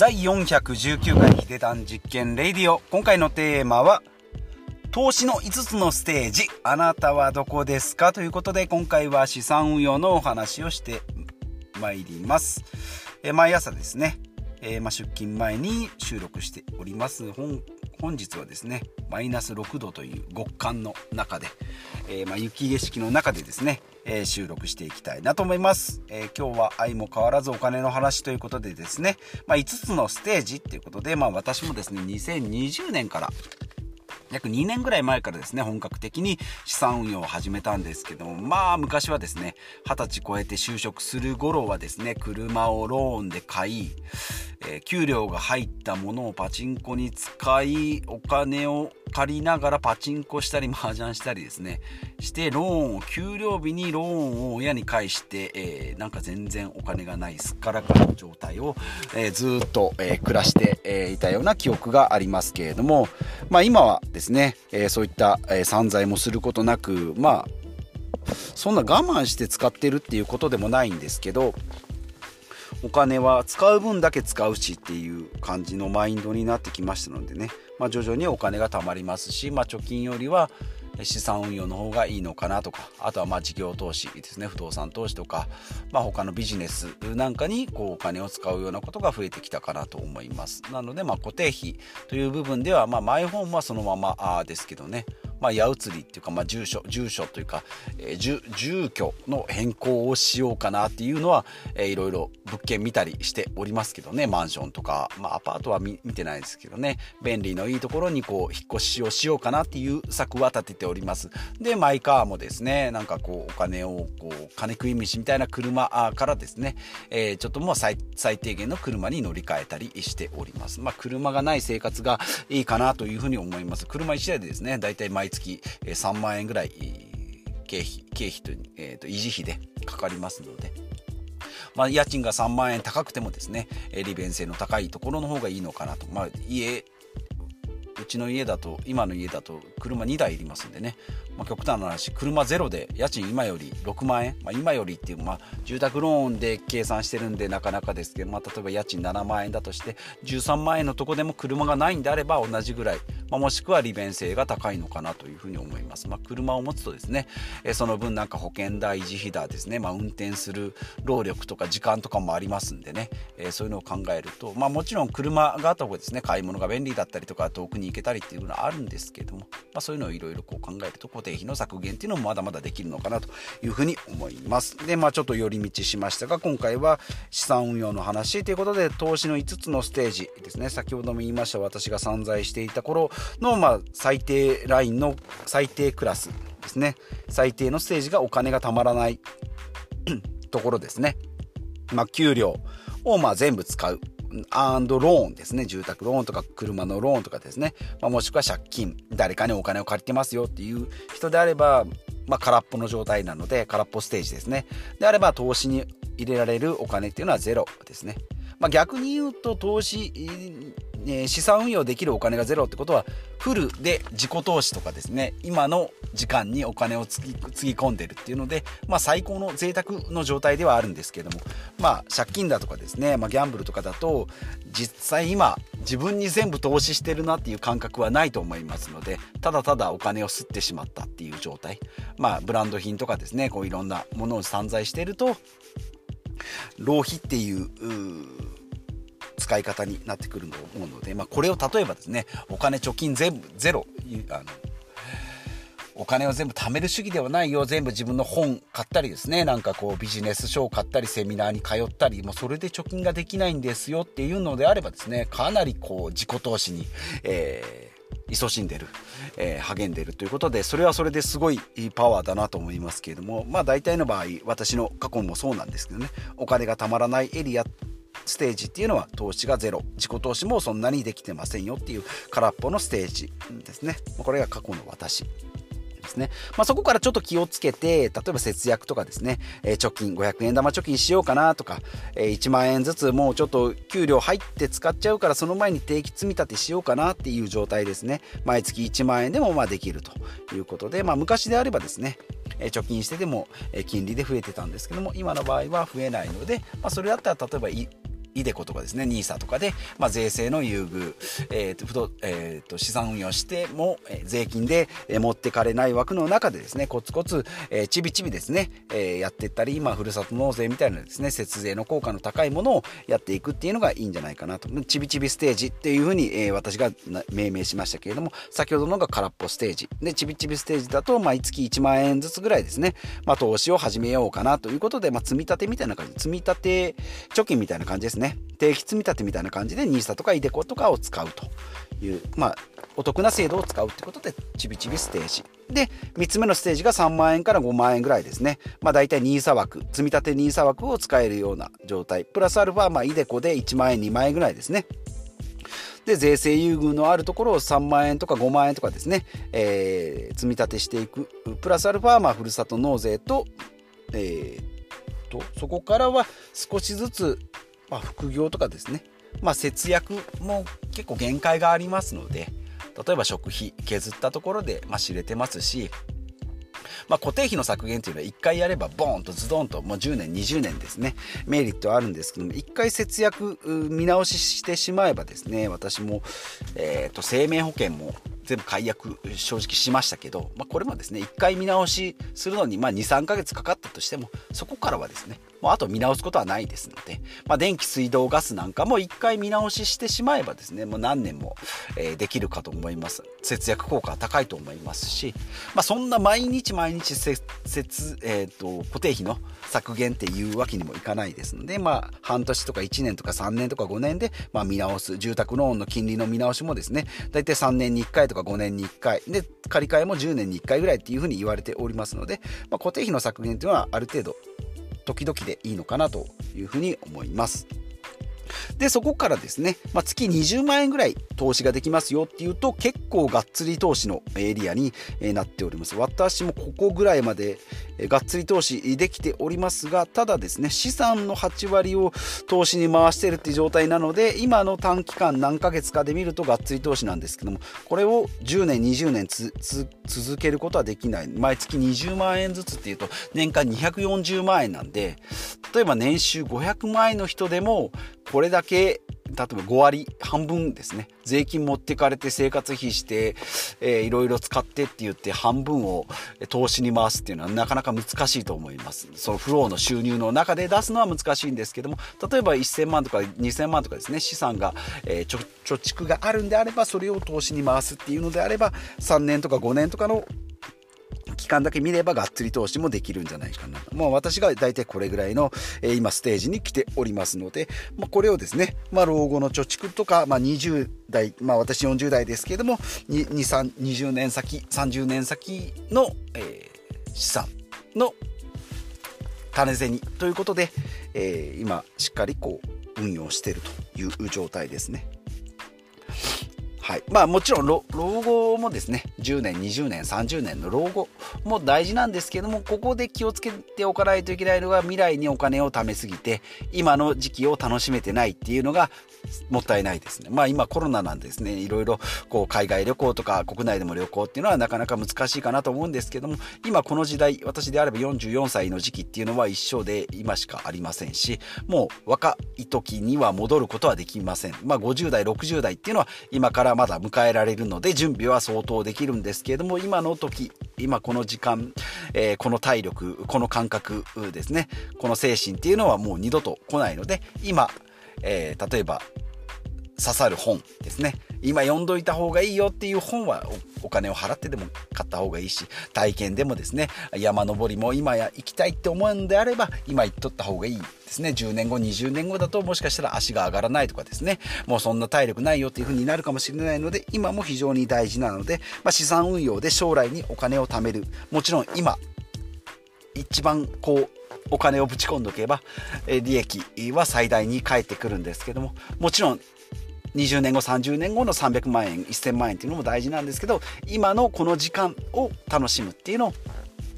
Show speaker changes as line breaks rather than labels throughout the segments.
第419回ヒデタン実験レイディオ。今回のテーマは投資の5つのステージ。あなたはどこですか？ということで今回は資産運用のお話をしてまいります。え毎朝ですね、えー、ま出勤前に収録しております。本本日はですねマイナス6度という極寒の中で、えー、ま雪景色の中でですねえー、収録していきたいなと思います、えー、今日は愛も変わらずお金の話ということでですね、まあ、5つのステージっていうことで、まあ、私もですね2020年から約2年ぐらい前からですね、本格的に資産運用を始めたんですけども、まあ昔はですね、20歳超えて就職する頃はですね、車をローンで買い、えー、給料が入ったものをパチンコに使い、お金を借りながらパチンコしたり麻雀したりですね。してローンを給料日にローンを親に返して、えー、なんか全然お金がないすっからかの状態を、えー、ずっと、えー、暮らして、えいたような記憶がありますけれども、まあ、今はですね、えそういった、え散財もすることなくまあそんな我慢して使ってるっていうことでもないんですけどお金は使う分だけ使うしっていう感じのマインドになってきましたのでね、まあ、徐々にお金が貯まりますし、まあ、貯金よりは資産運用の方がいいのかなとかあとはまあ事業投資ですね。不動産投資とか、まあ、他のビジネスなんかにこうお金を使うようなことが増えてきたかなと思います。なのでま固定費という部分ではまマイホームはそのままですけどね。まあ、矢移りっていうか、まあ、住所住所というか、えー、住住居の変更をしようかなっていうのは、えー、いろいろ物件見たりしておりますけどねマンションとか、まあ、アパートは見てないですけどね便利のいいところにこう引っ越しをしようかなっていう策は立てております。でマイカーもですねなんかこうお金をこう金食い飯みたいな車からですね、えー、ちょっともう最低限の車に乗り換えたりしております。まあ車がない生活がいいかなというふうに思います。車1台でですねだいたい毎月3万円ぐらい経費経費と,、えー、と維持費でかかりますので。まあ、家賃が3万円高くてもですね利便性の高いところの方がいいのかなと、まあ、家うちの家だと今の家だと車2台いりますんでね、まあ、極端な話車ゼロで家賃今より6万円、まあ、今よりっていう、まあ、住宅ローンで計算してるんでなかなかですけど、まあ、例えば家賃7万円だとして13万円のとこでも車がないんであれば同じぐらい、まあ、もしくは利便性が高いのかなというふうに思います、まあ、車を持つとですねえその分なんか保険代維持費だですね、まあ、運転する労力とか時間とかもありますんでね、えそういうのを考えると、まあ、もちろん車があった方がですね買い物が便利だったりとか遠くに行けたりっていうのはあるんですけども、まあ、そういうのをいろいろ考えると固定費の削減っていうのもまだまだできるのかなというふうに思います。でまあちょっと寄り道しましたが今回は資産運用の話ということで投資の5つのステージですね。先ほども言いました私が散財していた頃の、まあ、最低ラインの最低クラスですね。最低のステージがお金がたまらないところですね。まあ給料をま全部使う。アンドローンですね。住宅ローンとか車のローンとかですね。まあ、もしくは借金、誰かにお金を借りてますよっていう人であれば、まあ、空っぽの状態なので、空っぽステージですね。であれば、投資に入れられるお金っていうのはゼロですね。まあ、逆に言うと、投資えー、資産運用できるお金がゼロってことはフルで自己投資とかですね今の時間にお金をつぎつぎ込んでるっていうので、まあ、最高の贅沢の状態ではあるんですけども、まあ、借金だとかですね、まあ、ギャンブルとかだと実際今自分に全部投資してるなっていう感覚はないと思いますのでただただお金を吸ってしまったっていう状態。まあブランド品とかですねこういろんなものを散財してると浪費っていう使い方になってくると思うので、まあ、これを例えばですねお金貯金全部ゼロあのお金を全部貯める主義ではないよ全部自分の本買ったりですねなんかこうビジネス書を買ったりセミナーに通ったりもうそれで貯金ができないんですよっていうのであればですねかなりこう自己投資に、えー勤しんでる、えー、励んでるということでそれはそれですごいいいパワーだなと思いますけれどもまあ大体の場合私の過去もそうなんですけどねお金がたまらないエリアステージっていうのは投資がゼロ自己投資もそんなにできてませんよっていう空っぽのステージですね。これが過去の私。ですね。まあ、そこからちょっと気をつけて、例えば節約とかですね、えー、貯金、500円玉貯金しようかなとか、えー、1万円ずつもうちょっと給料入って使っちゃうからその前に定期積み立てしようかなっていう状態ですね。毎月1万円でもまあできるということで、まあ、昔であればですね、え貯金してでも、え金利で増えてたんですけども今の場合は増えないので、まあ、それだったら例えばイデコとかですね、NISA とかで、まあ、税制の優遇、えーと不動えー、と資産運用しても、えー、税金で、え、持ってかれない枠の中でですね、コツコツ、えー、ちびちびですね、えー、やっていったり、まあ、ふるさと納税みたいなですね、節税の効果の高いものをやっていくっていうのがいいんじゃないかなと。ちびちびステージっていうふうに、えー、私が命名しましたけれども、先ほどのが空っぽステージ。で、ちびちびステージだと、毎月1万円ずつぐらいですね、まあ、投資を始めようかなということで、まあ、積み立てみたいな感じ、積み立て貯金みたいな感じですね。ね。定期積み立てみたいな感じで NISA とか iDeCo とかを使うという、まあ、お得な制度を使うってことでちびちびステージ。で3つ目のステージが3万円から5万円ぐらいですね。まあ大体 NISA 枠積み立て NISA 枠を使えるような状態。プラスアルファまあ iDeCo で1万円2万円ぐらいですね。で税制優遇のあるところを3万円とか5万円とかですね、えー、積み立てしていく。プラスアルファまあふるさと納税と,、えー、とそこからは少しずつまあ、副業とかですね、まあ、節約も結構限界がありますので例えば食費削ったところで、まあ、知れてますし、まあ、固定費の削減というのは1回やればボーンとズドンともう10年20年ですね。メリットはあるんですけども1回節約見直ししてしまえばですね私も、えーと生命保険も全部解約正直しましたけど、まあ、これもですね1回見直しするのに23ヶ月かかったとしてもそこからはですねもうあと見直すことはないですので、まあ、電気水道ガスなんかも1回見直ししてしまえばですねもう何年も、え、できるかと思います。節約効果は高いと思いますし、まあ、そんな毎日毎日節、えーと、固定費の削減っていうわけにもいかないですので、まあ、半年とか1年とか3年とか5年で、まあ、見直す住宅ローンの金利の見直しもですね大体3年に1回とか5年に1回で借り換えも10年に1回ぐらいっていうふうに言われておりますので、まあ、固定費の削減というのはある程度時々でいいのかなというふうに思います。で、そこからですね、まあ、月20万円ぐらい投資ができますよっていうと、結構がっつり投資のエリアになっております。私もここぐらいまでがっつり投資できておりますが、ただですね、資産の8割を投資に回してるっていう状態なので、今の短期間何ヶ月かで見るとがっつり投資なんですけども、これを10年、20年続けることはできない。毎月20万円ずつっていうと、年間240万円なんで、例えば年収500万円の人でも、これだけ例えば5割半分ですね。税金持ってかれて生活費して、えー、いろいろ使ってって言って半分を投資に回すっていうのはなかなか難しいと思います。そのフローの収入の中で出すのは難しいんですけども例えば1000万とか2000万とかですね資産が、えー、貯蓄があるんであればそれを投資に回すっていうのであれば3年とか5年とかの期間だけ見ればがっつり投資もできるんじゃないかな。まあ私が大体これぐらいの、えー、今ステージに来ておりますので、まあ、これをですね、まあ老後の貯蓄とか、まあ20代、まあ私40代ですけれども、2、3、20年先、30年先の、えー、資産の種銭ということで、えー、今しっかりこう運用しているという状態ですね。はい。まあもちろん老後もですね、10年、20年、30年の老後も大事なんですけども、ここで気をつけておかないといけないのが未来にお金を貯めすぎて、今の時期を楽しめてないっていうのがもったいないですね。まあ今コロナなんですね、いろいろこう海外旅行とか国内でも旅行っていうのはなかなか難しいかなと思うんですけども、今この時代、私であれば44歳の時期っていうのは一生で今しかありませんし、もう若い時には戻ることはできません。まあ50代、60代っていうのは今からまだ迎えられるので準備は相当できるんですけれども今の時今この時間、えー、この体力この感覚ですねこの精神っていうのはもう二度と来ないので今、えー、例えば刺さる本ですね。今読んどいた方がいいよっていう本はお金を払ってでも買った方がいいし体験でもですね山登りも今や行きたいって思うんであれば今行っとった方がいいですね。10年後20年後だともしかしたら足が上がらないとかですね。もうそんな体力ないよっていう風になるかもしれないので今も非常に大事なので、まあ、資産運用で将来にお金を貯める。もちろん今一番こうお金をぶち込んどけば利益は最大に返ってくるんですけどももちろん20年後30年後の300万円1000万円っていうのも大事なんですけど今のこの時間を楽しむっていうのを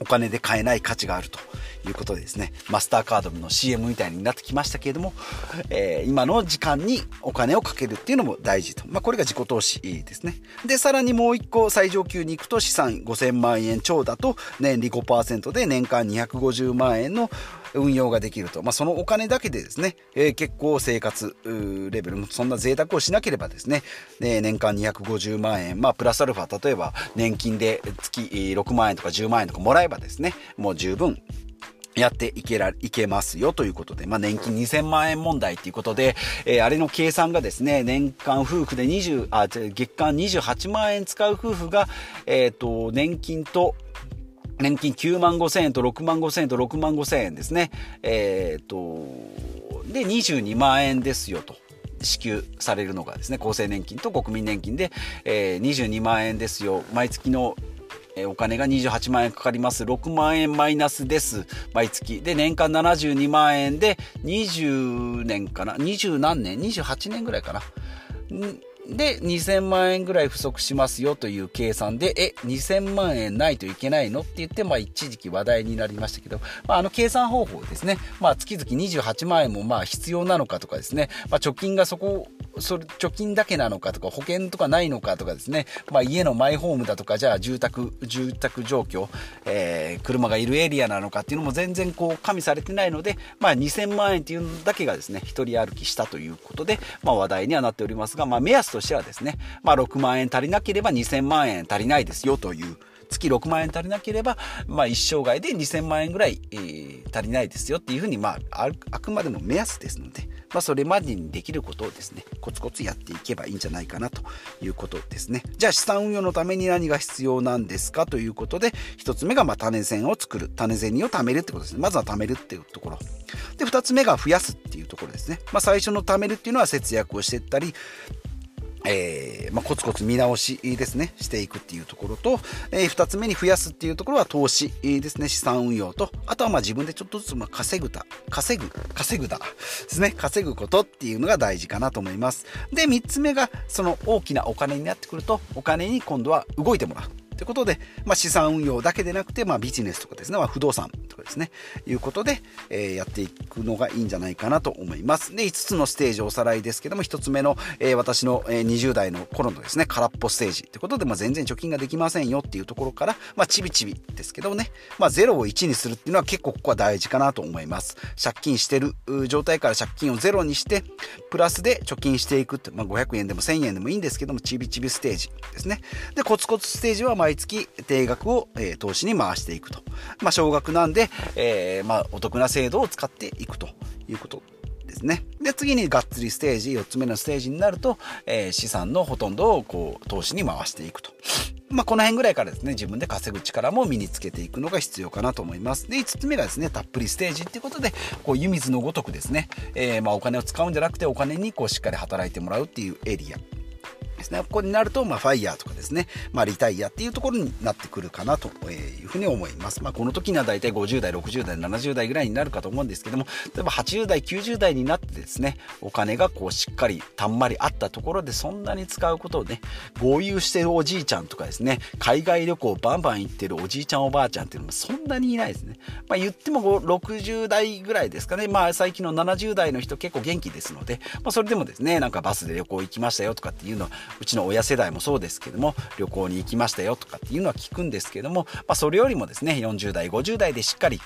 お金で買えない価値があると。いうことでですね、マスターカードの CM みたいになってきましたけれども、えー、今の時間にお金をかけるっていうのも大事と。まあ、これが自己投資ですね。で、さらにもう一個最上級に行くと資産5000万円超だと年利5%で年間250万円の運用ができると。まあ、そのお金だけでですね、えー、結構生活レベルもそんな贅沢をしなければですね、で年間250万円、まあ、プラスアルファ、例えば年金で月6万円とか10万円とかもらえばですね、もう十分やっていけら、いけますよということで、まあ、年金2000万円問題ということで、えー、あれの計算がですね、年間夫婦で20、あ、月間28万円使う夫婦が、えっ、ー、と、年金と、年金9万5千円と6万5千円と6万5千円ですね。えっ、ー、と、で、22万円ですよと。支給されるのがですね、厚生年金と国民年金で、えー、22万円ですよ。毎月のえお金が28万円かかります。6万円マイナスです。毎月。で、年間72万円で、20年かな ?20 何年 ?28 年ぐらいかな？で、2000万円ぐらい不足しますよという計算で、え、2000万円ないといけないの？って言って、まあ一時期話題になりましたけど、まああの計算方法ですね、まあ月々28万円もまあ必要なのかとかですね、まあ貯金がそこそれ貯金だけなのかとか保険とかないのかとかですね、まあ、家のマイホームだとかじゃあ住宅住宅状況、えー、車がいるエリアなのかっていうのも全然こう加味されてないので、まあ、2000万円っていうのだけがですね一人歩きしたということで、まあ、話題にはなっておりますが、まあ、目安としてはですね、まあ、6万円足りなければ2000万円足りないですよという月6万円足りなければ、まあ、一生涯で2000万円ぐらい、えー、足りないですよっていうふうに、まあ、あくまでも目安ですので、まあ、それまでにできることをですね、コツコツやっていけばいいんじゃないかなということですね。じゃあ資産運用のために何が必要なんですかということで、1つ目がま種銭を作る。種銭を貯めるってことですね。まずは貯めるっていうところ。で、2つ目が増やすっていうところですね。まあ、最初の貯めるっていうのは節約をしていったり、えー、まあ、コツコツ見直しですね、していくっていうところと、えー、2つ目に増やすっていうところは投資ですね、資産運用と、あとはまあ自分でちょっとずつま稼ぐた、稼ぐ、稼ぐだですね、稼ぐことっていうのが大事かなと思います。で、3つ目が、その大きなお金になってくると、お金に今度は動いてもらう。ということで、まあ、資産運用だけでなくて、まあ、ビジネスとかですね、まあ、不動産とかですね、いうことで、えー、やっていくのがいいんじゃないかなと思います。で、5つのステージおさらいですけども、1つ目の、えー、私の、えー、20代の頃のですね、空っぽステージということで、まあ、全然貯金ができませんよっていうところから、まあ、ちびちびですけどね、まあ、0を1にするっていうのは結構ここは大事かなと思います。借金してる状態から借金を0にして、プラスで貯金していくって、まあ、500円でも1000円でもいいんですけども、ちびちびステージですね。で、コツコツステージは毎月定額を、えー、投資に回していくと。まあ、少額なんで、えー、まあ、お得な制度を使っていくということですね。で、次にがっつりステージ、4つ目のステージになると、えー、資産のほとんどをこう投資に回していくと。まあ、この辺ぐらいからですね、自分で稼ぐ力も身につけていくのが必要かなと思います。で、5つ目がですね、たっぷりステージっていうことで、こう、湯水のごとくですね、えー、まあ、お金を使うんじゃなくて、お金にこう、しっかり働いてもらうっていうエリア。ですね。ここになると、まあ、ファイヤーとかですね、まあ、リタイアっていうところになってくるかなというふうに思います。まあ、この時には大体50代、60代、70代ぐらいになるかと思うんですけども、例えば80代、90代になってですね、お金がこうしっかりたんまりあったところでそんなに使うことをね、合流してるおじいちゃんとかですね、海外旅行バンバン行ってるおじいちゃんおばあちゃんっていうのもそんなにいないですね。まあ、言っても60代ぐらいですかね。まあ、最近の70代の人結構元気ですので、まあ、それでもですね、なんかバスで旅行行きましたよとかっていうのは、うちの親世代もそうですけども旅行に行きましたよとかっていうのは聞くんですけども、まあ、それよりもですね40代50代でしっかり、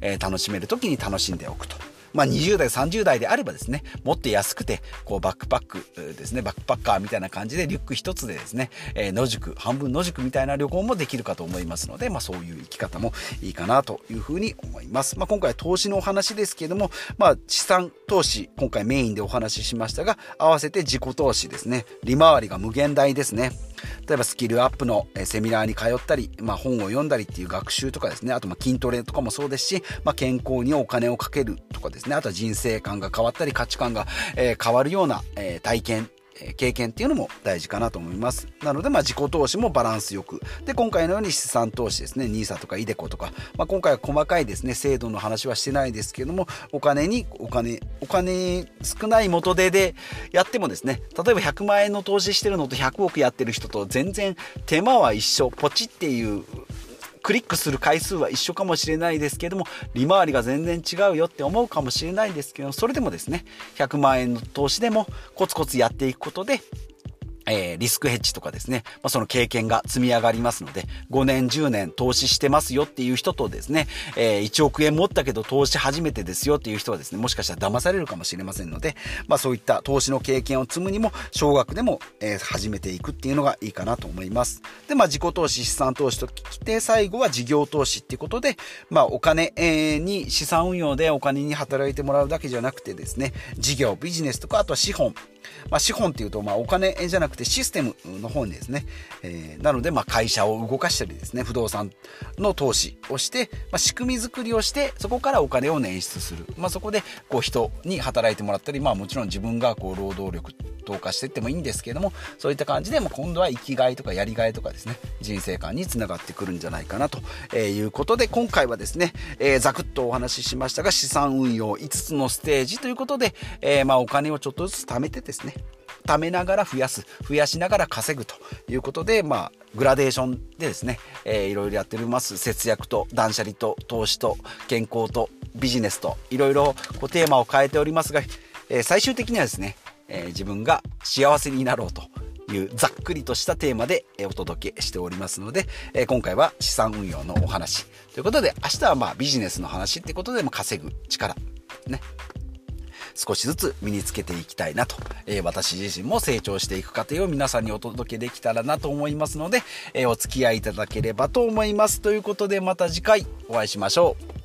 えー、楽しめる時に楽しんでおくと。まあ、20代、30代であればですね、もっと安くて、こう、バックパックですね、バックパッカーみたいな感じで、リュック一つでですね、えー、野宿、半分野宿みたいな旅行もできるかと思いますので、まあ、そういう生き方もいいかなというふうに思います。まあ、今回投資のお話ですけども、まあ、資産投資、今回メインでお話ししましたが、合わせて自己投資ですね、利回りが無限大ですね。例えばスキルアップのセミナーに通ったり、まあ、本を読んだりっていう学習とかですね、あとま筋トレとかもそうですし、まあ、健康にお金をかけるとかですね、あとは人生観が変わったり価値観が、変わるような、体験経験っていうのも大事かなと思います。なので、まあ、自己投資もバランスよく。で、今回のように資産投資ですね、NISA とか iDeCo とか、まあ、今回は細かいですね、制度の話はしてないですけども、お金に、お金、お金少ない元手でやってもですね、例えば100万円の投資してるのと100億やってる人と全然手間は一緒、ポチっていうクリックする回数は一緒かもしれないですけども、利回りが全然違うよって思うかもしれないですけど、それでもですね、100万円の投資でもコツコツやっていくことで、えー、リスクヘッジとかですね、まあ、その経験が積み上がりますので、5年、10年投資してますよっていう人とですね、えー、1億円持ったけど投資初めてですよっていう人はですね、もしかしたら騙されるかもしれませんので、まあそういった投資の経験を積むにも、少額でも、えー、始めていくっていうのがいいかなと思います。で、まあ自己投資、資産投資ときて、最後は事業投資っていうことで、まあお金、えー、に資産運用でお金に働いてもらうだけじゃなくてですね、事業、ビジネスとか、あとは資本、まあ、資本っていうと、まあ、お金じゃなくてシステムの方にですね、えー、なので、まあ、会社を動かしたりですね、不動産の投資をして、まあ、仕組み作りをして、そこからお金を捻出する。まあ、そこで、こう、人に働いてもらったり、まあ、もちろん自分が、こう、労働力投下していってもいいんですけれども、そういった感じで、も今度は生きがいとかやりがいとかですね、人生観につながってくるんじゃないかなということで、今回はですね、えー、ざくっとお話ししましたが、資産運用5つのステージということで、えー、まあ、お金をちょっとずつ貯めてですね、貯めながら増やす、増やしながら稼ぐということで、まあ、グラデーションでですね、えー、いろいろやっております。節約と断捨離と投資と健康とビジネスといろいろこうテーマを変えておりますが、えー、最終的にはですね、えー、自分が幸せになろうというざっくりとしたテーマでお届けしておりますので、え今回は資産運用のお話ということで、明日はまあビジネスの話ってことでも稼ぐ力、ね、少しずつ身につけていきたいなと、え、私自身も成長していく過程を皆さんにお届けできたらなと思いますので、え、お付き合いいただければと思います。ということでまた次回お会いしましょう。